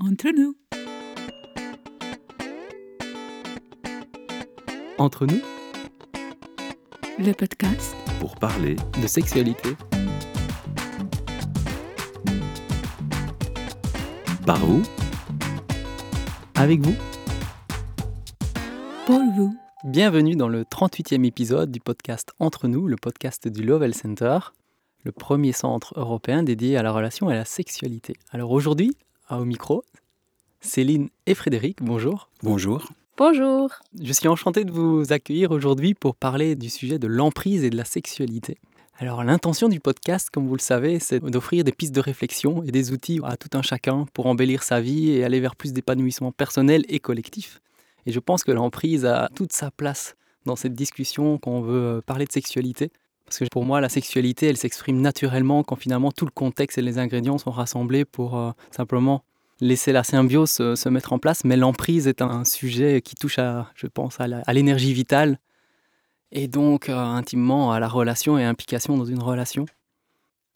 Entre nous. Entre nous, Le podcast pour parler de sexualité, par vous, avec vous. pour vous. Bienvenue dans le 38e épisode du podcast Entre nous, le podcast du Lovell Center, le premier centre européen dédié à la relation et à la sexualité. Alors aujourd'hui, au micro, Céline et Frédéric, bonjour. bonjour. Bonjour. Je suis enchanté de vous accueillir aujourd'hui pour parler du sujet de l'emprise et de la sexualité. Alors l'intention du podcast, comme vous le savez, c'est d'offrir des pistes de réflexion et des outils à tout un chacun pour embellir sa vie et aller vers plus d'épanouissement personnel et collectif. Et je pense que l'emprise a toute sa place dans cette discussion quand on veut parler de sexualité. Parce que pour moi, la sexualité, elle s'exprime naturellement quand finalement tout le contexte et les ingrédients sont rassemblés pour euh, simplement laisser la symbiose se, se mettre en place. Mais l'emprise est un sujet qui touche, à, je pense, à l'énergie vitale et donc euh, intimement à la relation et implication dans une relation.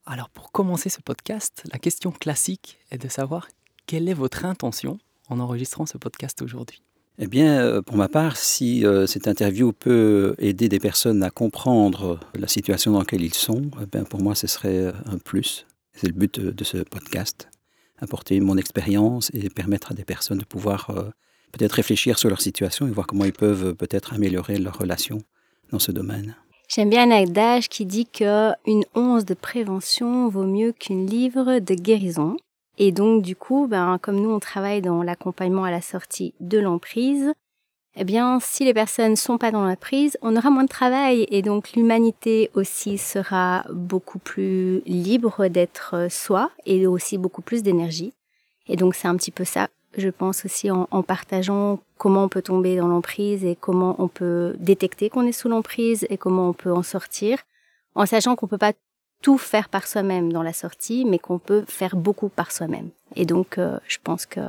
Alors pour commencer ce podcast, la question classique est de savoir quelle est votre intention en enregistrant ce podcast aujourd'hui. Eh bien, euh, pour ma part, si euh, cette interview peut aider des personnes à comprendre la situation dans laquelle ils sont, eh pour moi, ce serait euh, un plus. C'est le but de, ce podcast, apporter mon expérience et permettre à des personnes de pouvoir peut-être réfléchir sur leur situation et voir comment ils peuvent peut-être améliorer leur relation dans ce domaine. J'aime bien un adage qui dit que une once de prévention vaut mieux qu'une livre de guérison. Et donc, du coup, ben, comme nous, on travaille dans l'accompagnement à la sortie de l'emprise, eh bien, si les personnes sont pas dans la prise, on aura moins de travail et donc l'humanité aussi sera beaucoup plus libre d'être soi et aussi beaucoup plus d'énergie. Et donc, c'est un petit peu ça, je pense aussi en, en partageant comment on peut tomber dans l'emprise et comment on peut détecter qu'on est sous l'emprise et comment on peut en sortir, en sachant qu'on peut pas tout faire par soi-même dans la sortie, mais qu'on peut faire beaucoup par soi-même. Et donc, euh, je pense que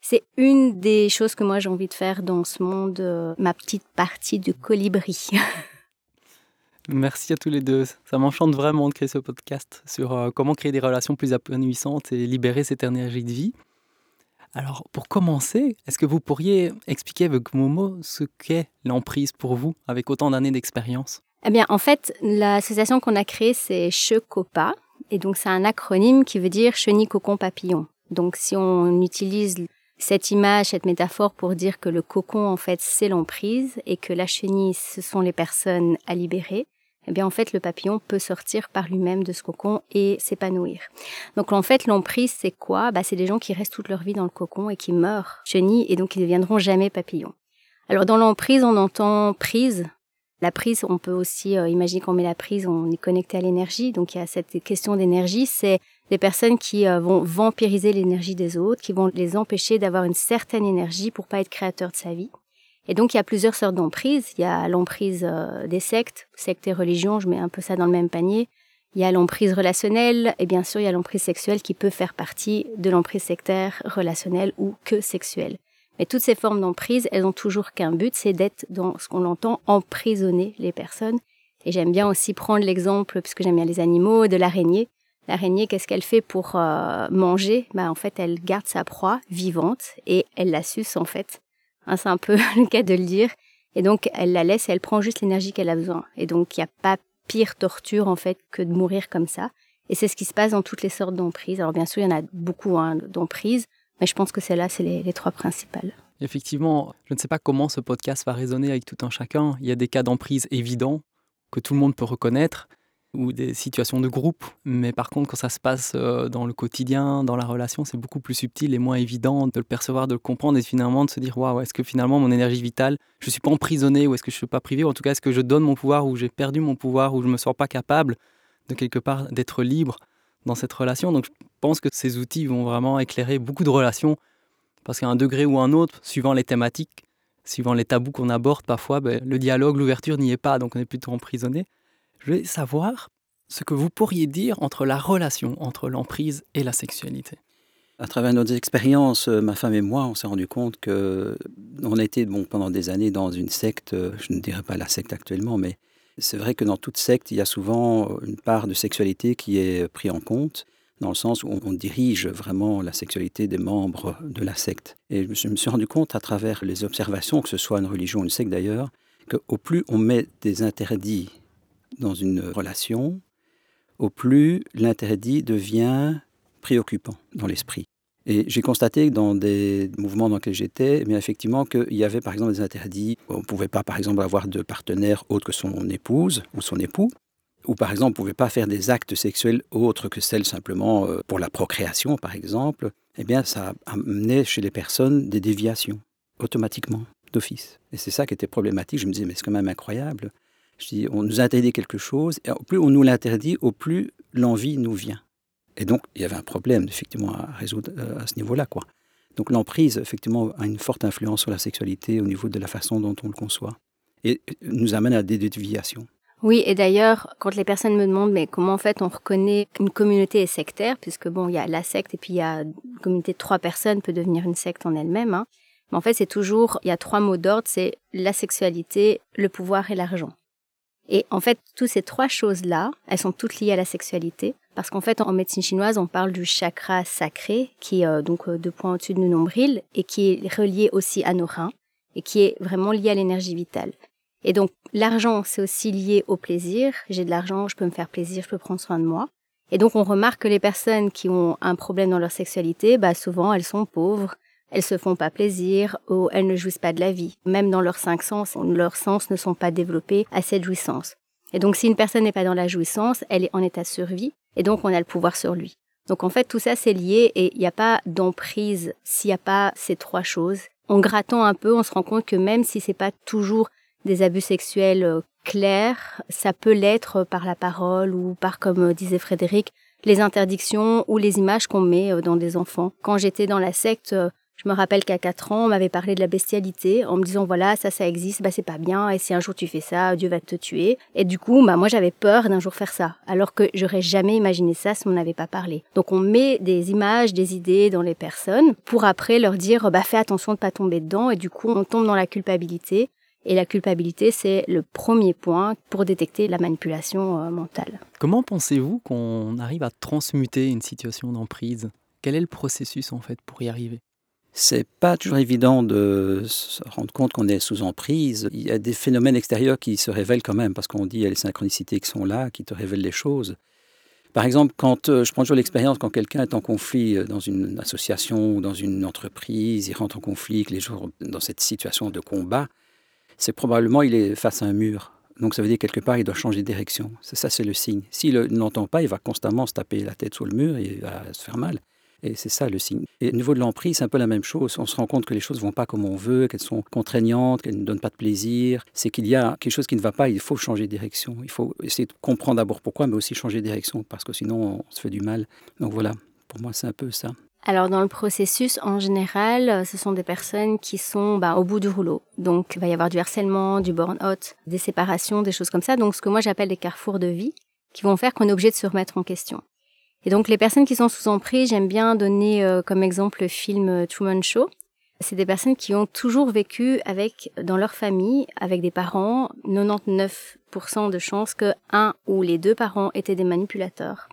c'est une des choses que moi j'ai envie de faire dans ce monde, euh, ma petite partie de colibri. Merci à tous les deux. Ça m'enchante vraiment de créer ce podcast sur euh, comment créer des relations plus épanouissantes et libérer cette énergie de vie. Alors, pour commencer, est-ce que vous pourriez expliquer avec mots ce qu'est l'emprise pour vous, avec autant d'années d'expérience? Eh bien, en fait, l'association qu'on a créée, c'est CHECOPA. Et donc, c'est un acronyme qui veut dire chenille, cocon, papillon. Donc, si on utilise cette image, cette métaphore pour dire que le cocon, en fait, c'est l'emprise et que la chenille, ce sont les personnes à libérer, eh bien, en fait, le papillon peut sortir par lui-même de ce cocon et s'épanouir. Donc, en fait, l'emprise, c'est quoi? Bah, C'est des gens qui restent toute leur vie dans le cocon et qui meurent chenilles et donc ils ne deviendront jamais papillons. Alors, dans l'emprise, on entend prise, la prise, on peut aussi euh, imaginer qu'on met la prise, on est connecté à l'énergie. Donc il y a cette question d'énergie, c'est des personnes qui euh, vont vampiriser l'énergie des autres, qui vont les empêcher d'avoir une certaine énergie pour pas être créateur de sa vie. Et donc il y a plusieurs sortes d'emprise. Il y a l'emprise euh, des sectes, sectes et religions, je mets un peu ça dans le même panier. Il y a l'emprise relationnelle et bien sûr il y a l'emprise sexuelle qui peut faire partie de l'emprise sectaire, relationnelle ou que sexuelle. Mais toutes ces formes d'emprise, elles ont toujours qu'un but, c'est d'être dans ce qu'on entend emprisonner les personnes. Et j'aime bien aussi prendre l'exemple, puisque j'aime bien les animaux, de l'araignée. L'araignée, qu'est-ce qu'elle fait pour euh, manger? Bah, En fait, elle garde sa proie vivante et elle la suce, en fait. Hein, c'est un peu le cas de le dire. Et donc, elle la laisse et elle prend juste l'énergie qu'elle a besoin. Et donc, il n'y a pas pire torture, en fait, que de mourir comme ça. Et c'est ce qui se passe dans toutes les sortes d'emprises. Alors, bien sûr, il y en a beaucoup hein, d'emprises, mais je pense que celles-là, c'est les, trois principales. Effectivement, je ne sais pas comment ce podcast va résonner avec tout un chacun. Il y a des cas d'emprise évidents que tout le monde peut reconnaître ou des situations de groupe. Mais par contre, quand ça se passe euh, dans le quotidien, dans la relation, c'est beaucoup plus subtil et moins évident de le percevoir, de le comprendre et finalement de se dire waouh, est-ce que finalement mon énergie vitale, je suis pas emprisonné ou est-ce que je suis pas privé ou en tout cas est-ce que je donne mon pouvoir ou j'ai perdu mon pouvoir ou je ne me sens pas capable de quelque part d'être libre dans cette relation. Donc pense que ces outils vont vraiment éclairer beaucoup de relations parce qu'à un degré ou un autre, suivant les thématiques, suivant les tabous qu'on aborde parfois, ben, le dialogue, l'ouverture n'y est pas, donc on est plutôt emprisonné. Je vais savoir ce que vous pourriez dire entre la relation entre l'emprise et la sexualité. À travers nos expériences, euh, ma femme et moi, on s'est rendu compte que on été bon, pendant des années dans une secte, euh, je ne dirais pas la secte actuellement, mais c'est vrai que dans toute secte, il y a souvent une part de sexualité qui est prise en compte. Dans le sens où on dirige vraiment la sexualité des membres de la secte. Et je me suis rendu compte à travers les observations, que ce soit une religion ou une secte d'ailleurs, qu'au plus on met des interdits dans une relation, au plus l'interdit devient préoccupant dans l'esprit. Et j'ai constaté dans des mouvements dans lesquels j'étais, mais eh effectivement, qu'il y avait par exemple des interdits. On ne pouvait pas, par exemple, avoir de partenaire autre que son épouse ou son époux. Ou par exemple, on ne pouvait pas faire des actes sexuels autres que celles simplement euh, pour la procréation, par exemple. Eh bien, ça amenait chez les personnes des déviations, automatiquement, d'office. Et c'est ça qui était problématique. Je me disais, mais c'est quand même incroyable. Je dis, on nous interdit quelque chose, et au plus on nous l'interdit, au plus l'envie nous vient. Et donc, il y avait un problème, effectivement, à résoudre euh, à ce niveau-là, quoi. Donc, l'emprise, effectivement, a une forte influence sur la sexualité au niveau de la façon dont on le conçoit. Et nous amène à des déviations. Oui, et d'ailleurs, quand les personnes me demandent mais comment en fait on reconnaît qu'une communauté est sectaire, puisque bon, il y a la secte et puis il y a une communauté de trois personnes peut devenir une secte en elle-même. Hein. Mais en fait, c'est toujours, il y a trois mots d'ordre, c'est la sexualité, le pouvoir et l'argent. Et en fait, toutes ces trois choses-là, elles sont toutes liées à la sexualité. Parce qu'en fait, en médecine chinoise, on parle du chakra sacré, qui est euh, donc euh, deux points au-dessus de nos nombrils, et qui est relié aussi à nos reins, et qui est vraiment lié à l'énergie vitale. Et donc, l'argent, c'est aussi lié au plaisir. J'ai de l'argent, je peux me faire plaisir, je peux prendre soin de moi. Et donc, on remarque que les personnes qui ont un problème dans leur sexualité, bah, souvent, elles sont pauvres, elles se font pas plaisir ou elles ne jouissent pas de la vie. Même dans leurs cinq sens, leurs sens ne sont pas développés à cette jouissance. Et donc, si une personne n'est pas dans la jouissance, elle est en état de survie et donc on a le pouvoir sur lui. Donc en fait, tout ça, c'est lié et il n'y a pas d'emprise s'il n'y a pas ces trois choses. En grattant un peu, on se rend compte que même si c'est pas toujours des abus sexuels euh, clairs, ça peut l'être par la parole ou par, comme euh, disait Frédéric, les interdictions ou les images qu'on met euh, dans des enfants. Quand j'étais dans la secte, je me rappelle qu'à 4 ans, on m'avait parlé de la bestialité en me disant voilà, ça, ça existe, bah c'est pas bien, et si un jour tu fais ça, Dieu va te tuer. Et du coup, bah moi j'avais peur d'un jour faire ça, alors que j'aurais jamais imaginé ça si on n'avait pas parlé. Donc on met des images, des idées dans les personnes pour après leur dire bah fais attention de pas tomber dedans, et du coup on tombe dans la culpabilité. Et la culpabilité, c'est le premier point pour détecter la manipulation euh, mentale. Comment pensez-vous qu'on arrive à transmuter une situation d'emprise? Quel est le processus en fait pour y arriver? C'est pas toujours évident de se rendre compte qu'on est sous emprise. Il y a des phénomènes extérieurs qui se révèlent quand même, parce qu'on dit qu'il y a les synchronicités qui sont là, qui te révèlent les choses. Par exemple, quand euh, je prends toujours l'expérience, quand quelqu'un est en conflit euh, dans une association ou dans une entreprise, il rentre en conflit, les jours dans cette situation de combat, c'est probablement il est face à un mur. Donc ça veut dire quelque part il doit changer de direction. Ça, c'est le signe. S'il n'entend pas, il va constamment se taper la tête sur le mur et il va se faire mal. Et c'est ça le signe. Et au niveau de l'emprise, c'est un peu la même chose. On se rend compte que les choses ne vont pas comme on veut, qu'elles sont contraignantes, qu'elles ne donnent pas de plaisir. C'est qu'il y a quelque chose qui ne va pas, il faut changer de direction. Il faut essayer de comprendre d'abord pourquoi, mais aussi changer de direction, parce que sinon on se fait du mal. Donc voilà, pour moi c'est un peu ça. Alors dans le processus, en général, ce sont des personnes qui sont bah, au bout du rouleau. Donc il va y avoir du harcèlement, du burn-out, des séparations, des choses comme ça. Donc ce que moi j'appelle des carrefours de vie qui vont faire qu'on est obligé de se remettre en question. Et donc les personnes qui sont sous emprise, j'aime bien donner euh, comme exemple le film euh, Truman Show. C'est des personnes qui ont toujours vécu avec, dans leur famille, avec des parents, 99% de chances que un ou les deux parents étaient des manipulateurs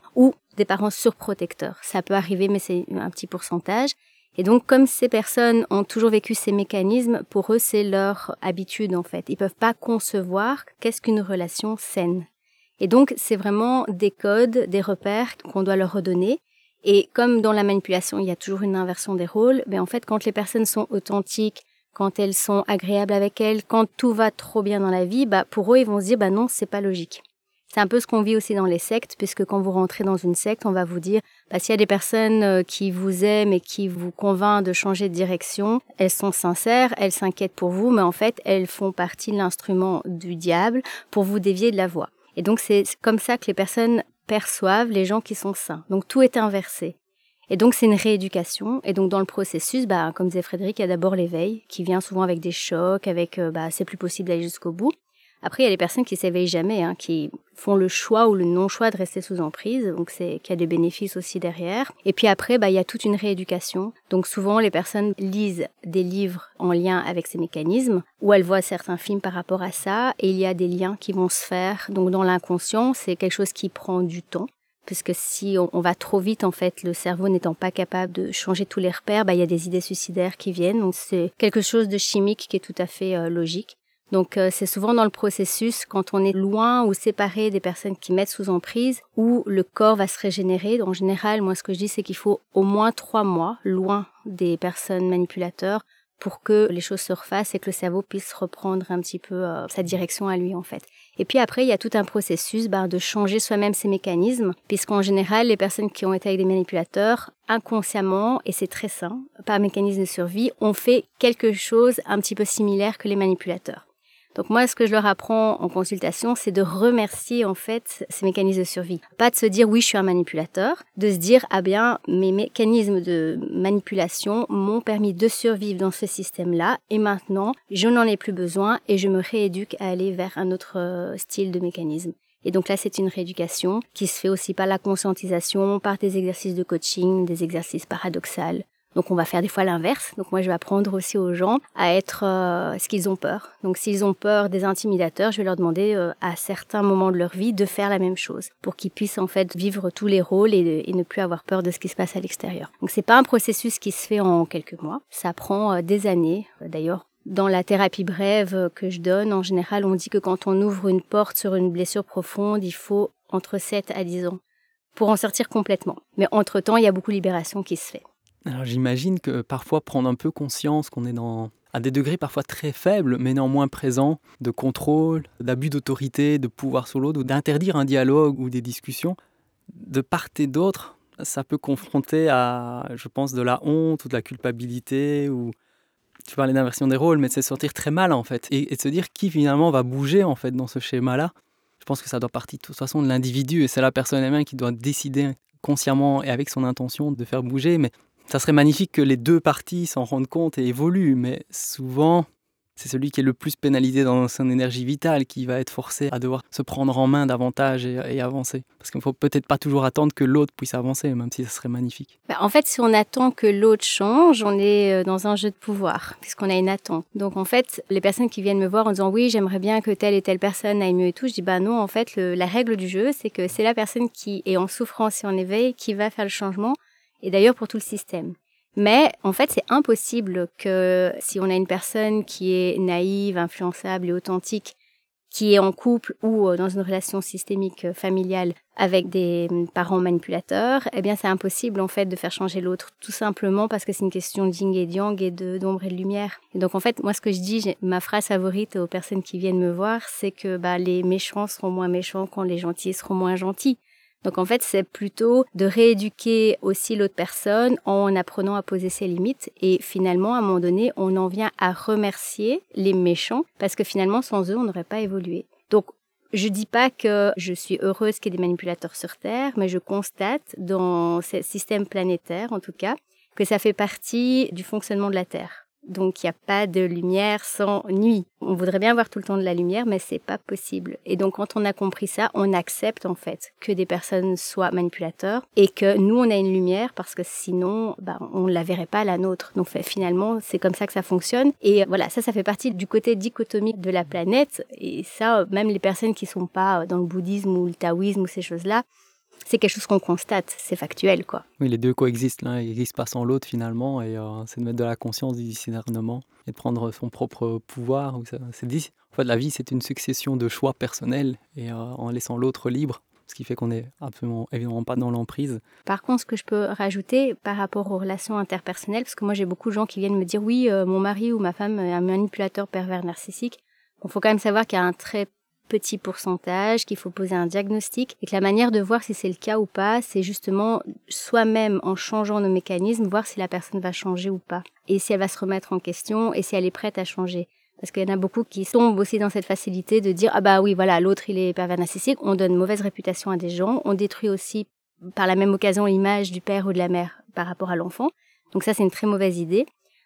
des parents surprotecteurs. Ça peut arriver, mais c'est un petit pourcentage. Et donc, comme ces personnes ont toujours vécu ces mécanismes, pour eux, c'est leur habitude, en fait. Ils peuvent pas concevoir qu'est-ce qu'une relation saine. Et donc, c'est vraiment des codes, des repères qu'on doit leur redonner. Et comme dans la manipulation, il y a toujours une inversion des rôles, ben en fait, quand les personnes sont authentiques, quand elles sont agréables avec elles, quand tout va trop bien dans la vie, bah, pour eux, ils vont se dire, bah non, c'est pas logique. C'est un peu ce qu'on vit aussi dans les sectes, puisque quand vous rentrez dans une secte, on va vous dire, bah, s'il y a des personnes euh, qui vous aiment et qui vous convainquent de changer de direction, elles sont sincères, elles s'inquiètent pour vous, mais en fait, elles font partie de l'instrument du diable pour vous dévier de la voie. Et donc c'est comme ça que les personnes perçoivent les gens qui sont sains. Donc tout est inversé. Et donc c'est une rééducation. Et donc dans le processus, bah, comme disait Frédéric, il y a d'abord l'éveil qui vient souvent avec des chocs, avec euh, bah, c'est plus possible d'aller jusqu'au bout. Après, il y a les personnes qui s'éveillent jamais, hein, qui font le choix ou le non-choix de rester sous emprise, donc c'est qu'il y a des bénéfices aussi derrière. Et puis après, bah, il y a toute une rééducation. Donc souvent, les personnes lisent des livres en lien avec ces mécanismes, ou elles voient certains films par rapport à ça, et il y a des liens qui vont se faire. Donc dans l'inconscient, c'est quelque chose qui prend du temps puisque si on, va trop vite, en fait, le cerveau n'étant pas capable de changer tous les repères, bah, il y a des idées suicidaires qui viennent. Donc c'est quelque chose de chimique qui est tout à fait euh, logique. Donc euh, c'est souvent dans le processus quand on est loin ou séparé des personnes qui mettent sous emprise où le corps va se régénérer. En général, moi ce que je dis c'est qu'il faut au moins trois mois loin des personnes manipulateurs pour que les choses se refassent et que le cerveau puisse reprendre un petit peu euh, sa direction à lui en fait. Et puis après, il y a tout un processus bah, de changer soi-même ses mécanismes, puisqu'en général, les personnes qui ont été avec des manipulateurs, inconsciemment, et c'est très sain, par mécanisme de survie, ont fait quelque chose un petit peu similaire que les manipulateurs. Donc moi, ce que je leur apprends en consultation, c'est de remercier en fait ces mécanismes de survie. Pas de se dire oui, je suis un manipulateur, de se dire ah bien, mes mécanismes de manipulation m'ont permis de survivre dans ce système-là et maintenant, je n'en ai plus besoin et je me rééduque à aller vers un autre euh, style de mécanisme. Et donc là, c'est une rééducation qui se fait aussi par la conscientisation, par des exercices de coaching, des exercices paradoxaux, donc on va faire des fois l'inverse. Donc moi je vais apprendre aussi aux gens à être euh, ce qu'ils ont peur. Donc s'ils ont peur des intimidateurs, je vais leur demander euh, à certains moments de leur vie de faire la même chose pour qu'ils puissent en fait vivre tous les rôles et, ne plus avoir peur de ce qui se passe à l'extérieur. Donc c'est pas un processus qui se fait en quelques mois. Ça prend euh, des années. D'ailleurs dans la thérapie brève que je donne, en général, on dit que quand on ouvre une porte sur une blessure profonde, il faut entre 7 à 10 ans pour en sortir complètement. Mais entre-temps, il y a beaucoup de libération qui se fait. Alors j'imagine que parfois prendre un peu conscience qu'on est dans à des degrés parfois très faibles, mais néanmoins présents, de contrôle, d'abus d'autorité, de pouvoir sur l'autre, ou d'interdire un dialogue ou des discussions, de part et d'autre, ça peut confronter à, je pense, de la honte ou de la culpabilité, ou tu parlais d'inversion des rôles, mais c'est sortir très mal en fait, et, et, de se dire qui finalement va bouger en fait dans ce schéma-là. Je pense que ça doit partir de toute façon de l'individu, et c'est la personne elle-même qui doit décider consciemment et avec son intention de faire bouger, mais ça serait magnifique que les deux parties s'en rendent compte et évoluent, mais souvent, c'est celui qui est le plus pénalisé dans son énergie vitale qui va être forcé à devoir se prendre en main davantage et, avancer. Parce qu'il ne faut peut-être pas toujours attendre que l'autre puisse avancer, même si ça serait magnifique. Bah, en fait, si on attend que l'autre change, on est euh, dans un jeu de pouvoir, puisqu'on a une attente. Donc en fait, les personnes qui viennent me voir en disant oui, j'aimerais bien que telle et telle personne aille mieux et tout, je dis bah non, en fait, la règle du jeu, c'est que c'est la personne qui est en souffrance et en éveil qui va faire le changement et d'ailleurs pour tout le système. Mais en fait, c'est impossible que si on a une personne qui est naïve, influençable et authentique, qui est en couple ou euh, dans une relation systémique euh, familiale avec des hum, parents manipulateurs, eh bien c'est impossible en fait de faire changer l'autre, tout simplement parce que c'est une question d'yin et yang et de d'ombre et de lumière. Et donc en fait, moi ce que je dis, ma phrase favorite aux personnes qui viennent me voir, c'est que bah, les méchants seront moins méchants quand les gentils seront moins gentils. Donc en fait, c'est plutôt de rééduquer aussi l'autre personne en apprenant à poser ses limites. Et finalement, à un moment donné, on en vient à remercier les méchants parce que finalement, sans eux, on n'aurait pas évolué. Donc je dis pas que je suis heureuse qu'il y ait des manipulateurs sur Terre, mais je constate dans ce système planétaire, en tout cas, que ça fait partie du fonctionnement de la Terre. Donc il n'y a pas de lumière sans nuit. On voudrait bien avoir tout le temps de la lumière, mais c'est pas possible. Et donc quand on a compris ça, on accepte en fait que des personnes soient manipulateurs et que nous on a une lumière parce que sinon bah, on la verrait pas la nôtre. Donc finalement c'est comme ça que ça fonctionne. Et voilà ça ça fait partie du côté dichotomique de la planète. Et ça même les personnes qui sont pas dans le bouddhisme ou le taoïsme ou ces choses là c'est quelque chose qu'on constate, c'est factuel, quoi. Oui, les deux coexistent, l'un n'existe pas sans l'autre finalement, et euh, c'est de mettre de la conscience, du discernement, et de prendre son propre pouvoir. C'est dit, en fait, la vie, c'est une succession de choix personnels, et euh, en laissant l'autre libre, ce qui fait qu'on n'est absolument évidemment pas dans l'emprise. Par contre, ce que je peux rajouter par rapport aux relations interpersonnelles, parce que moi j'ai beaucoup de gens qui viennent me dire oui, euh, mon mari ou ma femme est un manipulateur pervers narcissique. Il faut quand même savoir qu'il y a un très petit pourcentage, qu'il faut poser un diagnostic et que la manière de voir si c'est le cas ou pas, c'est justement soi-même en changeant nos mécanismes, voir si la personne va changer ou pas et si elle va se remettre en question et si elle est prête à changer. Parce qu'il y en a beaucoup qui tombent aussi dans cette facilité de dire ah bah oui voilà l'autre il est pervers narcissique, on donne mauvaise réputation à des gens, on détruit aussi par la même occasion l'image du père ou de la mère par rapport à l'enfant. Donc ça c'est une très mauvaise idée.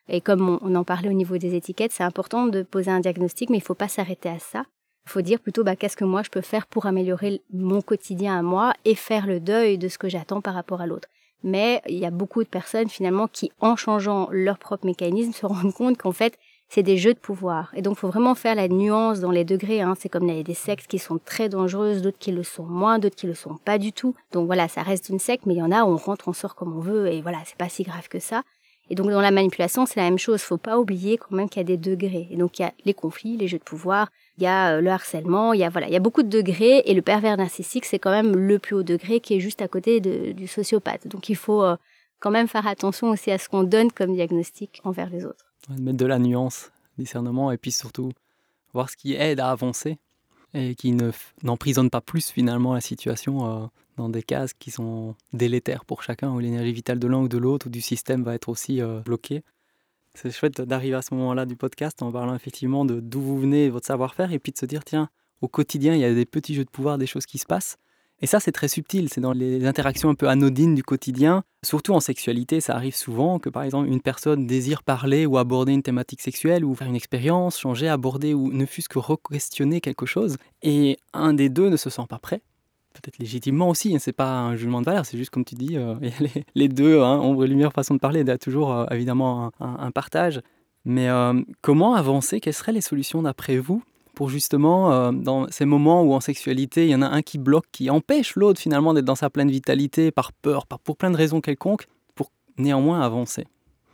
Et comme on, en parlait au niveau des étiquettes, c'est important de poser un diagnostic, mais il faut pas s'arrêter à ça. Faut dire plutôt bah, qu'est-ce que moi je peux faire pour améliorer mon quotidien à moi et faire le deuil de ce que j'attends par rapport à l'autre. Mais il y a beaucoup de personnes finalement qui, en changeant leur propre mécanisme, se rendent compte qu'en fait, c'est des jeux de pouvoir. Et donc, faut vraiment faire la nuance dans les degrés. Hein. C'est comme il y a des sectes qui sont très dangereuses, d'autres qui le sont moins, d'autres qui le sont pas du tout. Donc voilà, ça reste une secte, mais il y en a on rentre, on sort comme on veut, et voilà, c'est pas si grave que ça. Et donc, dans la manipulation, c'est la même chose. Faut pas oublier quand même qu'il y a des degrés. Et donc, il y a les conflits, les jeux de pouvoir, il y a euh, le harcèlement, il y a, voilà, il y a beaucoup de degrés. Et le pervers narcissique, c'est quand même le plus haut degré qui est juste à côté du sociopathe. Donc, il faut euh, quand même faire attention aussi à ce qu'on donne comme diagnostic envers les autres. Mettre de la nuance, discernement, et puis surtout voir ce qui aide à avancer et qui ne n'emprisonne pas plus finalement la situation euh, dans des cases qui sont délétères pour chacun, où l'énergie vitale de l'un ou de l'autre ou du système va être aussi euh, bloquée. C'est chouette d'arriver à ce moment-là du podcast en parlant effectivement de d'où vous venez, votre savoir-faire, et puis de se dire, tiens, au quotidien, il y a des petits jeux de pouvoir, des choses qui se passent. Et ça, c'est très subtil, c'est dans les interactions un peu anodines du quotidien. Surtout en sexualité, ça arrive souvent que par exemple une personne désire parler ou aborder une thématique sexuelle ou faire une expérience, changer, aborder ou ne fût-ce que re-questionner quelque chose. Et un des deux ne se sent pas prêt. Peut-être légitimement aussi, hein, c'est pas un jugement de valeur, c'est juste comme tu dis, euh, les, deux, hein, ombre et lumière, façon de parler, il y a toujours euh, évidemment un, partage. Mais euh, comment avancer? Quelles seraient les solutions d'après vous pour justement, dans ces moments où en sexualité, il y en a un qui bloque, qui empêche l'autre finalement d'être dans sa pleine vitalité par peur, par, pour plein de raisons quelconques, pour néanmoins avancer?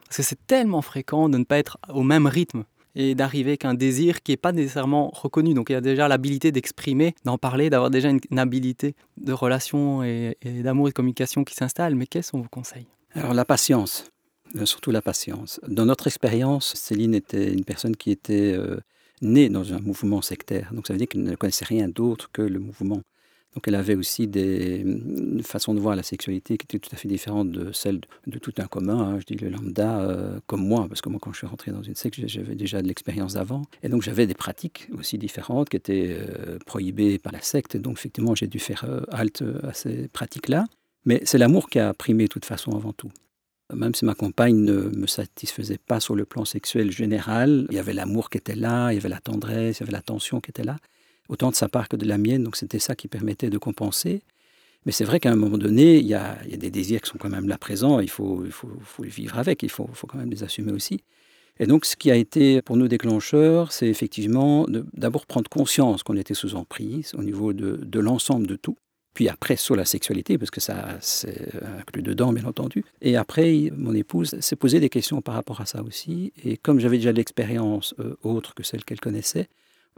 Parce que c'est tellement fréquent de ne pas être au même rythme et d'arriver avec un désir qui n'est pas nécessairement reconnu. Donc il y a déjà l'habilité d'exprimer, d'en parler, d'avoir déjà une, habilité de relation et, d'amour et de communication qui s'installe. Mais quels sont vos conseils? Alors la patience, euh, surtout la patience. Dans notre expérience, Céline était une personne qui était euh, née dans un mouvement sectaire. Donc ça veut dire qu'elle ne connaissait rien d'autre que le mouvement. Donc elle avait aussi des une façon de voir la sexualité qui était tout à fait différente de celle de, tout un commun, hein. je dis le lambda, euh, comme moi, parce que moi quand je suis rentré dans une secte, j'avais déjà de l'expérience avant. Et donc j'avais des pratiques aussi différentes qui étaient euh, prohibées par la secte. Donc effectivement j'ai dû faire euh, halte à ces pratiques-là. Mais c'est l'amour qui a primé de toute façon avant tout. Même si ma compagne ne me satisfaisait pas sur le plan sexuel général, il y avait l'amour qui était là, il y avait la tendresse, il y avait l'attention qui était là, autant de sa part que de la mienne, donc c'était ça qui permettait de compenser. Mais c'est vrai qu'à un moment donné, il y, a, des désirs qui sont quand même là présents, il faut, les vivre avec, il faut, quand même les assumer aussi. Et donc ce qui a été pour nous déclencheur, c'est effectivement d'abord prendre conscience qu'on était sous emprise au niveau de, l'ensemble de tout puis après sur la sexualité, parce que ça c'est inclus dedans, bien entendu. Et après, mon épouse s'est posé des questions par rapport à ça aussi. Et comme j'avais déjà l'expérience euh, autre que celle qu'elle connaissait,